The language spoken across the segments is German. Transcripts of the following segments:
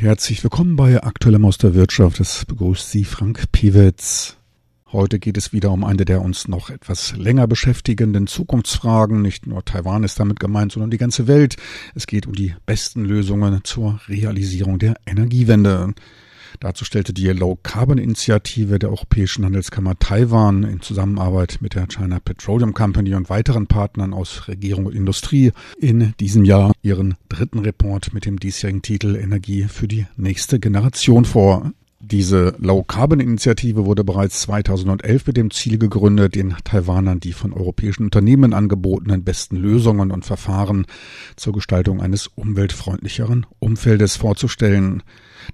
Herzlich willkommen bei Aktuellem aus der Wirtschaft. Es begrüßt Sie Frank Piewitz. Heute geht es wieder um eine der uns noch etwas länger beschäftigenden Zukunftsfragen. Nicht nur Taiwan ist damit gemeint, sondern die ganze Welt. Es geht um die besten Lösungen zur Realisierung der Energiewende. Dazu stellte die Low-Carbon-Initiative der Europäischen Handelskammer Taiwan in Zusammenarbeit mit der China Petroleum Company und weiteren Partnern aus Regierung und Industrie in diesem Jahr ihren dritten Report mit dem diesjährigen Titel Energie für die nächste Generation vor. Diese Low-Carbon-Initiative wurde bereits 2011 mit dem Ziel gegründet, den Taiwanern die von europäischen Unternehmen angebotenen besten Lösungen und Verfahren zur Gestaltung eines umweltfreundlicheren Umfeldes vorzustellen.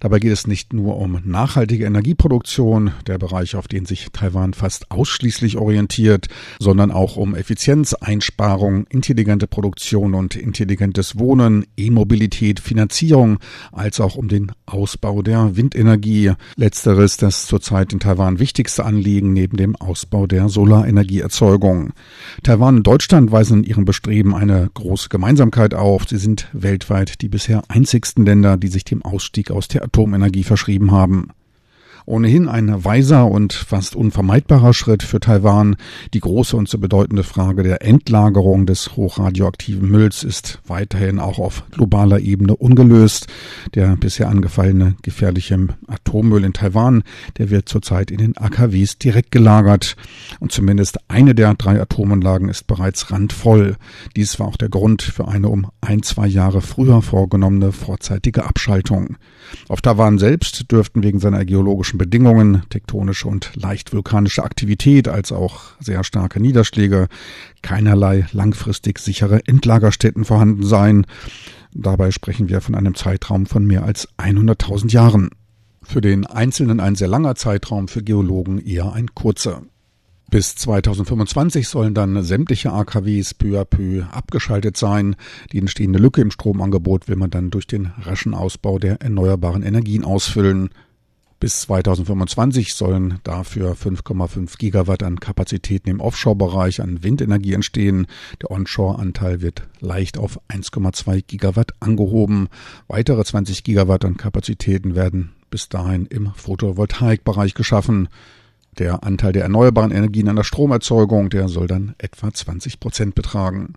Dabei geht es nicht nur um nachhaltige Energieproduktion, der Bereich, auf den sich Taiwan fast ausschließlich orientiert, sondern auch um Effizienzeinsparung, intelligente Produktion und intelligentes Wohnen, E-Mobilität, Finanzierung, als auch um den Ausbau der Windenergie. Letzteres das zurzeit in Taiwan wichtigste Anliegen neben dem Ausbau der Solarenergieerzeugung. Taiwan und Deutschland weisen in ihrem Bestreben eine große Gemeinsamkeit auf. Sie sind weltweit die bisher einzigsten Länder, die sich dem Ausstieg aus der Atomenergie verschrieben haben. Ohnehin ein weiser und fast unvermeidbarer Schritt für Taiwan. Die große und so bedeutende Frage der Endlagerung des hochradioaktiven Mülls ist weiterhin auch auf globaler Ebene ungelöst. Der bisher angefallene gefährliche Atommüll in Taiwan, der wird zurzeit in den AKWs direkt gelagert. Und zumindest eine der drei Atomanlagen ist bereits randvoll. Dies war auch der Grund für eine um ein, zwei Jahre früher vorgenommene vorzeitige Abschaltung. Auf Taiwan selbst dürften wegen seiner geologischen klimatischen Bedingungen, tektonische und leicht vulkanische Aktivität als auch sehr starke Niederschläge keinerlei langfristig sichere Endlagerstätten vorhanden sein. Dabei sprechen wir von einem Zeitraum von mehr als 100.000 Jahren. Für den Einzelnen ein sehr langer Zeitraum, für Geologen eher ein kurzer. Bis 2025 sollen dann sämtliche AKWs peu à peu abgeschaltet sein. Die entstehende Lücke im Stromangebot will man dann durch den raschen Ausbau der erneuerbaren Energien ausfüllen. Bis 2025 sollen dafür 5,5 Gigawatt an Kapazitäten im Offshore-Bereich an Windenergie entstehen. Der Onshore-Anteil wird leicht auf 1,2 Gigawatt angehoben. Weitere 20 Gigawatt an Kapazitäten werden bis dahin im Photovoltaikbereich geschaffen. Der Anteil der erneuerbaren Energien an der Stromerzeugung, der soll dann etwa 20 Prozent betragen.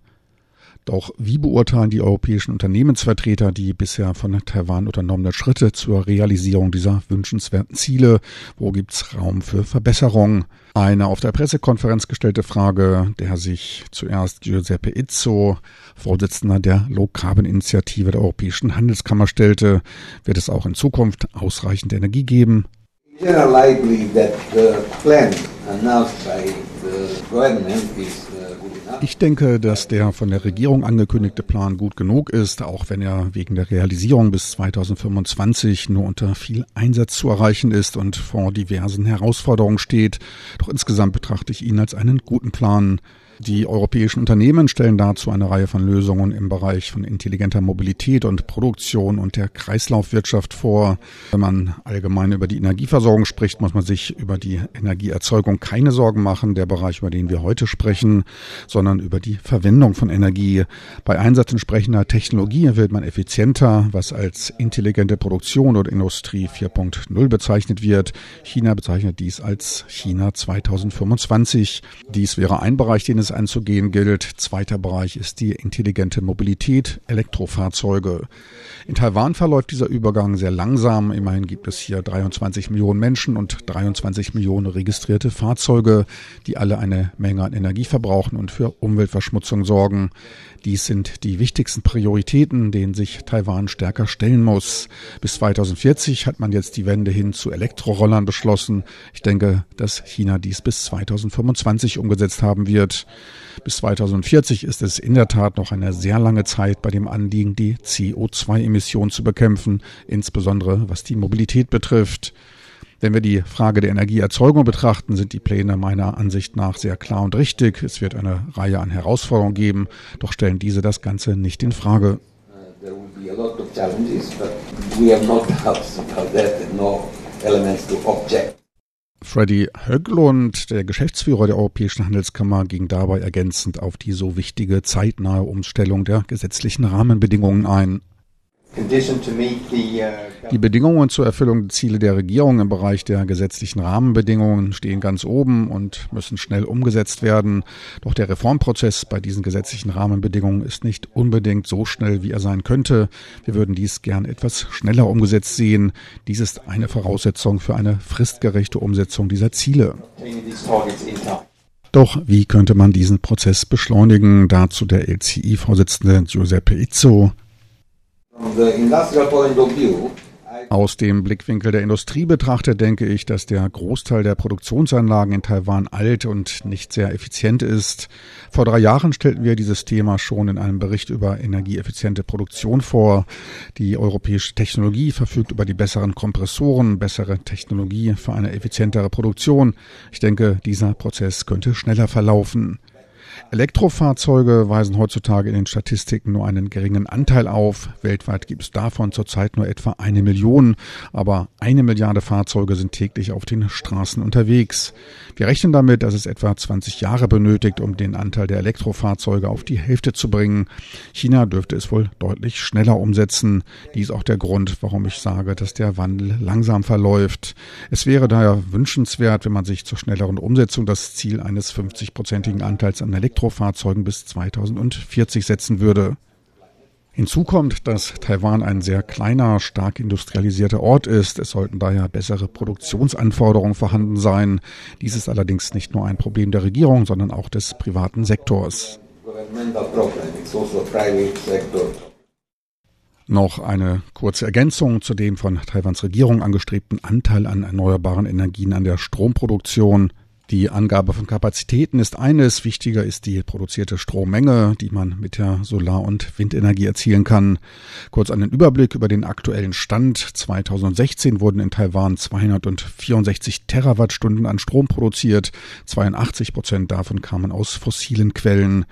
Doch wie beurteilen die europäischen Unternehmensvertreter die bisher von Taiwan unternommenen Schritte zur Realisierung dieser wünschenswerten Ziele? Wo gibt's Raum für Verbesserung? Eine auf der Pressekonferenz gestellte Frage, der sich zuerst Giuseppe Izzo, Vorsitzender der Low-Carbon-Initiative der Europäischen Handelskammer stellte, wird es auch in Zukunft ausreichend Energie geben? General, I believe that plan announced by the government ich denke, dass der von der Regierung angekündigte Plan gut genug ist, auch wenn er wegen der Realisierung bis 2025 nur unter viel Einsatz zu erreichen ist und vor diversen Herausforderungen steht. Doch insgesamt betrachte ich ihn als einen guten Plan. Die europäischen Unternehmen stellen dazu eine Reihe von Lösungen im Bereich von intelligenter Mobilität und Produktion und der Kreislaufwirtschaft vor. Wenn man allgemein über die Energieversorgung spricht, muss man sich über die Energieerzeugung keine Sorgen machen, der Bereich, über den wir heute sprechen, sondern über die Verwendung von Energie. Bei Einsatz entsprechender Technologie wird man effizienter, was als intelligente Produktion oder Industrie 4.0 bezeichnet wird. China bezeichnet dies als China 2025. Dies wäre ein Bereich, den es es anzugehen gilt. Zweiter Bereich ist die intelligente Mobilität, Elektrofahrzeuge. In Taiwan verläuft dieser Übergang sehr langsam. Immerhin gibt es hier 23 Millionen Menschen und 23 Millionen registrierte Fahrzeuge, die alle eine Menge an Energie verbrauchen und für Umweltverschmutzung sorgen. Dies sind die wichtigsten Prioritäten, denen sich Taiwan stärker stellen muss. Bis 2040 hat man jetzt die Wende hin zu Elektrorollern beschlossen. Ich denke, dass China dies bis 2025 umgesetzt haben wird. Bis 2040 ist es in der Tat noch eine sehr lange Zeit bei dem Anliegen, die CO2-Emissionen zu bekämpfen, insbesondere was die Mobilität betrifft. Wenn wir die Frage der Energieerzeugung betrachten, sind die Pläne meiner Ansicht nach sehr klar und richtig. Es wird eine Reihe an Herausforderungen geben, doch stellen diese das Ganze nicht in Frage. There Freddy Höglund, der Geschäftsführer der Europäischen Handelskammer, ging dabei ergänzend auf die so wichtige zeitnahe Umstellung der gesetzlichen Rahmenbedingungen ein. Uh, die Bedingungen zur Erfüllung der Ziele der Regierung im Bereich der gesetzlichen Rahmenbedingungen stehen ganz oben und müssen schnell umgesetzt werden. Doch der Reformprozess bei diesen gesetzlichen Rahmenbedingungen ist nicht unbedingt so schnell, wie er sein könnte. Wir würden dies gern etwas schneller umgesetzt sehen. Dies ist eine Voraussetzung für eine fristgerechte Umsetzung dieser Ziele. Doch wie könnte man diesen Prozess beschleunigen? Dazu der LCI-Vorsitzende Giuseppe Izzo. Aus dem Blickwinkel der Industrie betrachtet denke ich, dass der Großteil der Produktionsanlagen in Taiwan alt und nicht sehr effizient ist. Vor drei Jahren stellten wir dieses Thema schon in einem Bericht über energieeffiziente Produktion vor. Die europäische Technologie verfügt über die besseren Kompressoren, bessere Technologie für eine effizientere Produktion. Ich denke, dieser Prozess könnte schneller verlaufen. Elektrofahrzeuge weisen heutzutage in den Statistiken nur einen geringen Anteil auf. Weltweit gibt es davon zurzeit nur etwa eine Million, aber eine Milliarde Fahrzeuge sind täglich auf den Straßen unterwegs. Wir rechnen damit, dass es etwa 20 Jahre benötigt, um den Anteil der Elektrofahrzeuge auf die Hälfte zu bringen. China dürfte es wohl deutlich schneller umsetzen. Dies ist auch der Grund, warum ich sage, dass der Wandel langsam verläuft. Es wäre daher wünschenswert, wenn man sich zur schnelleren Umsetzung das Ziel eines 50-prozentigen Anteils an Elektrofahrzeugen Elektrofahrzeugen bis 2040 setzen würde. Hinzu kommt, dass Taiwan ein sehr kleiner, stark industrialisierter Ort ist. Es sollten daher bessere Produktionsanforderungen vorhanden sein. Dies ist allerdings nicht nur ein Problem der Regierung, sondern auch des privaten Sektors. Noch eine kurze Ergänzung zu dem von Taiwans Regierung angestrebten Anteil an erneuerbaren Energien an der Stromproduktion. Die Angabe von Kapazitäten ist eines, wichtiger ist die produzierte Strommenge, die man mit der Solar- und Windenergie erzielen kann. Kurz einen Überblick über den aktuellen Stand. 2016 wurden in Taiwan 264 Terawattstunden an Strom produziert. 82 Prozent davon kamen aus fossilen Quellen.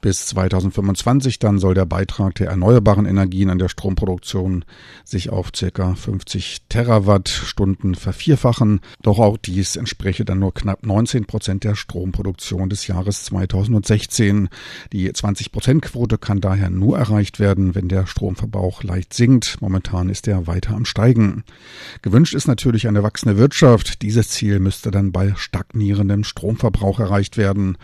Bis 2025 dann soll der Beitrag der erneuerbaren Energien an der Stromproduktion sich auf circa 50 Terawattstunden vervierfachen. Doch auch dies entspräche dann nur knapp 19 Prozent der Stromproduktion des Jahres 2016. Die 20 Prozent Quote kann daher nur erreicht werden, wenn der Stromverbrauch leicht sinkt. Momentan ist er weiter am Steigen. Gewünscht ist natürlich eine wachsende Wirtschaft. Dieses Ziel müsste dann bei stagnierendem Stromverbrauch erreicht werden.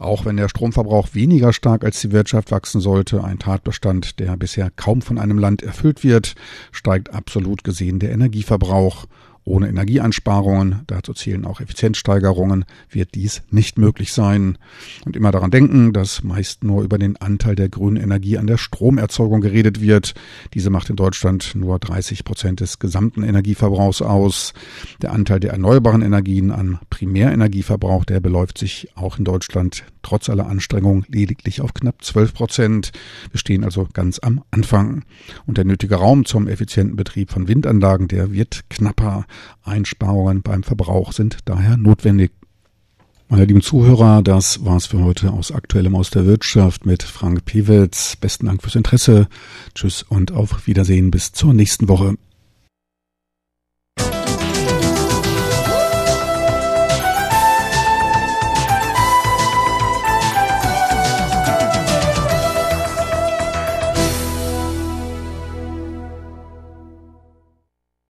Auch wenn der Stromverbrauch weniger stark als die Wirtschaft wachsen sollte, ein Tatbestand, der bisher kaum von einem Land erfüllt wird, steigt absolut gesehen der Energieverbrauch. Ohne Energieeinsparungen, dazu zählen auch Effizienzsteigerungen, wird dies nicht möglich sein. Und immer daran denken, dass meist nur über den Anteil der grünen Energie an der Stromerzeugung geredet wird. Diese macht in Deutschland nur 30 Prozent des gesamten Energieverbrauchs aus. Der Anteil der erneuerbaren Energien an Primärenergieverbrauch, der beläuft sich auch in Deutschland trotz aller Anstrengungen lediglich auf knapp 12 Prozent. Wir stehen also ganz am Anfang. Und der nötige Raum zum effizienten Betrieb von Windanlagen, der wird knapper. Einsparungen beim Verbrauch sind daher notwendig. Meine lieben Zuhörer, das war's für heute aus Aktuellem aus der Wirtschaft mit Frank Pewitz. Besten Dank fürs Interesse. Tschüss und auf Wiedersehen bis zur nächsten Woche.